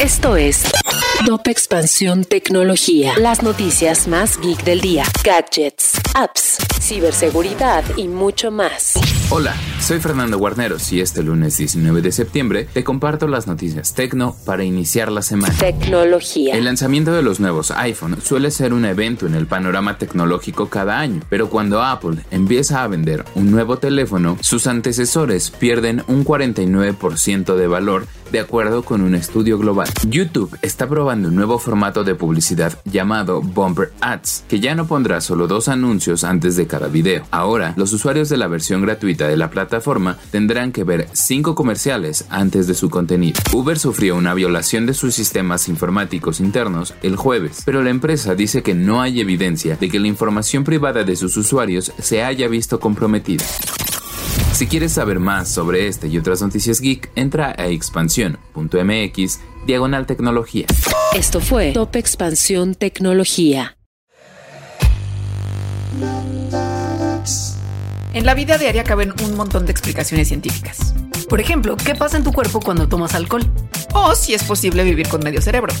Esto es Top Expansión Tecnología. Las noticias más geek del día. Gadgets, apps, ciberseguridad y mucho más. Hola, soy Fernando Guarneros y este lunes 19 de septiembre te comparto las noticias tecno para iniciar la semana. Tecnología. El lanzamiento de los nuevos iPhone suele ser un evento en el panorama tecnológico cada año, pero cuando Apple empieza a vender un nuevo teléfono, sus antecesores pierden un 49% de valor de acuerdo con un estudio global. YouTube está probando un nuevo formato de publicidad llamado Bumper Ads, que ya no pondrá solo dos anuncios antes de cada video. Ahora, los usuarios de la versión gratuita de la plataforma tendrán que ver cinco comerciales antes de su contenido. Uber sufrió una violación de sus sistemas informáticos internos el jueves, pero la empresa dice que no hay evidencia de que la información privada de sus usuarios se haya visto comprometida. Si quieres saber más sobre este y otras noticias geek, entra a expansión.mx diagonal tecnología. Esto fue Top Expansión Tecnología. En la vida diaria caben un montón de explicaciones científicas. Por ejemplo, ¿qué pasa en tu cuerpo cuando tomas alcohol? O si es posible vivir con medio cerebro.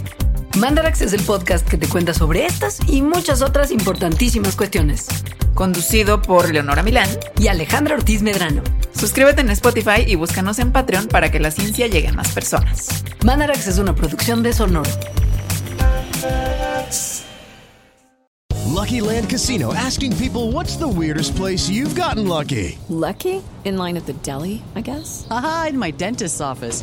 Mandarax es el podcast que te cuenta sobre estas y muchas otras importantísimas cuestiones. Conducido por Leonora Milán y Alejandra Ortiz Medrano. Suscríbete en Spotify y búscanos en Patreon para que la ciencia llegue a más personas. Mandarax es una producción de Sonoro. Lucky Land Casino asking people what's the weirdest place you've gotten lucky? Lucky? In line at the deli, I guess? Aha, in my dentist's office.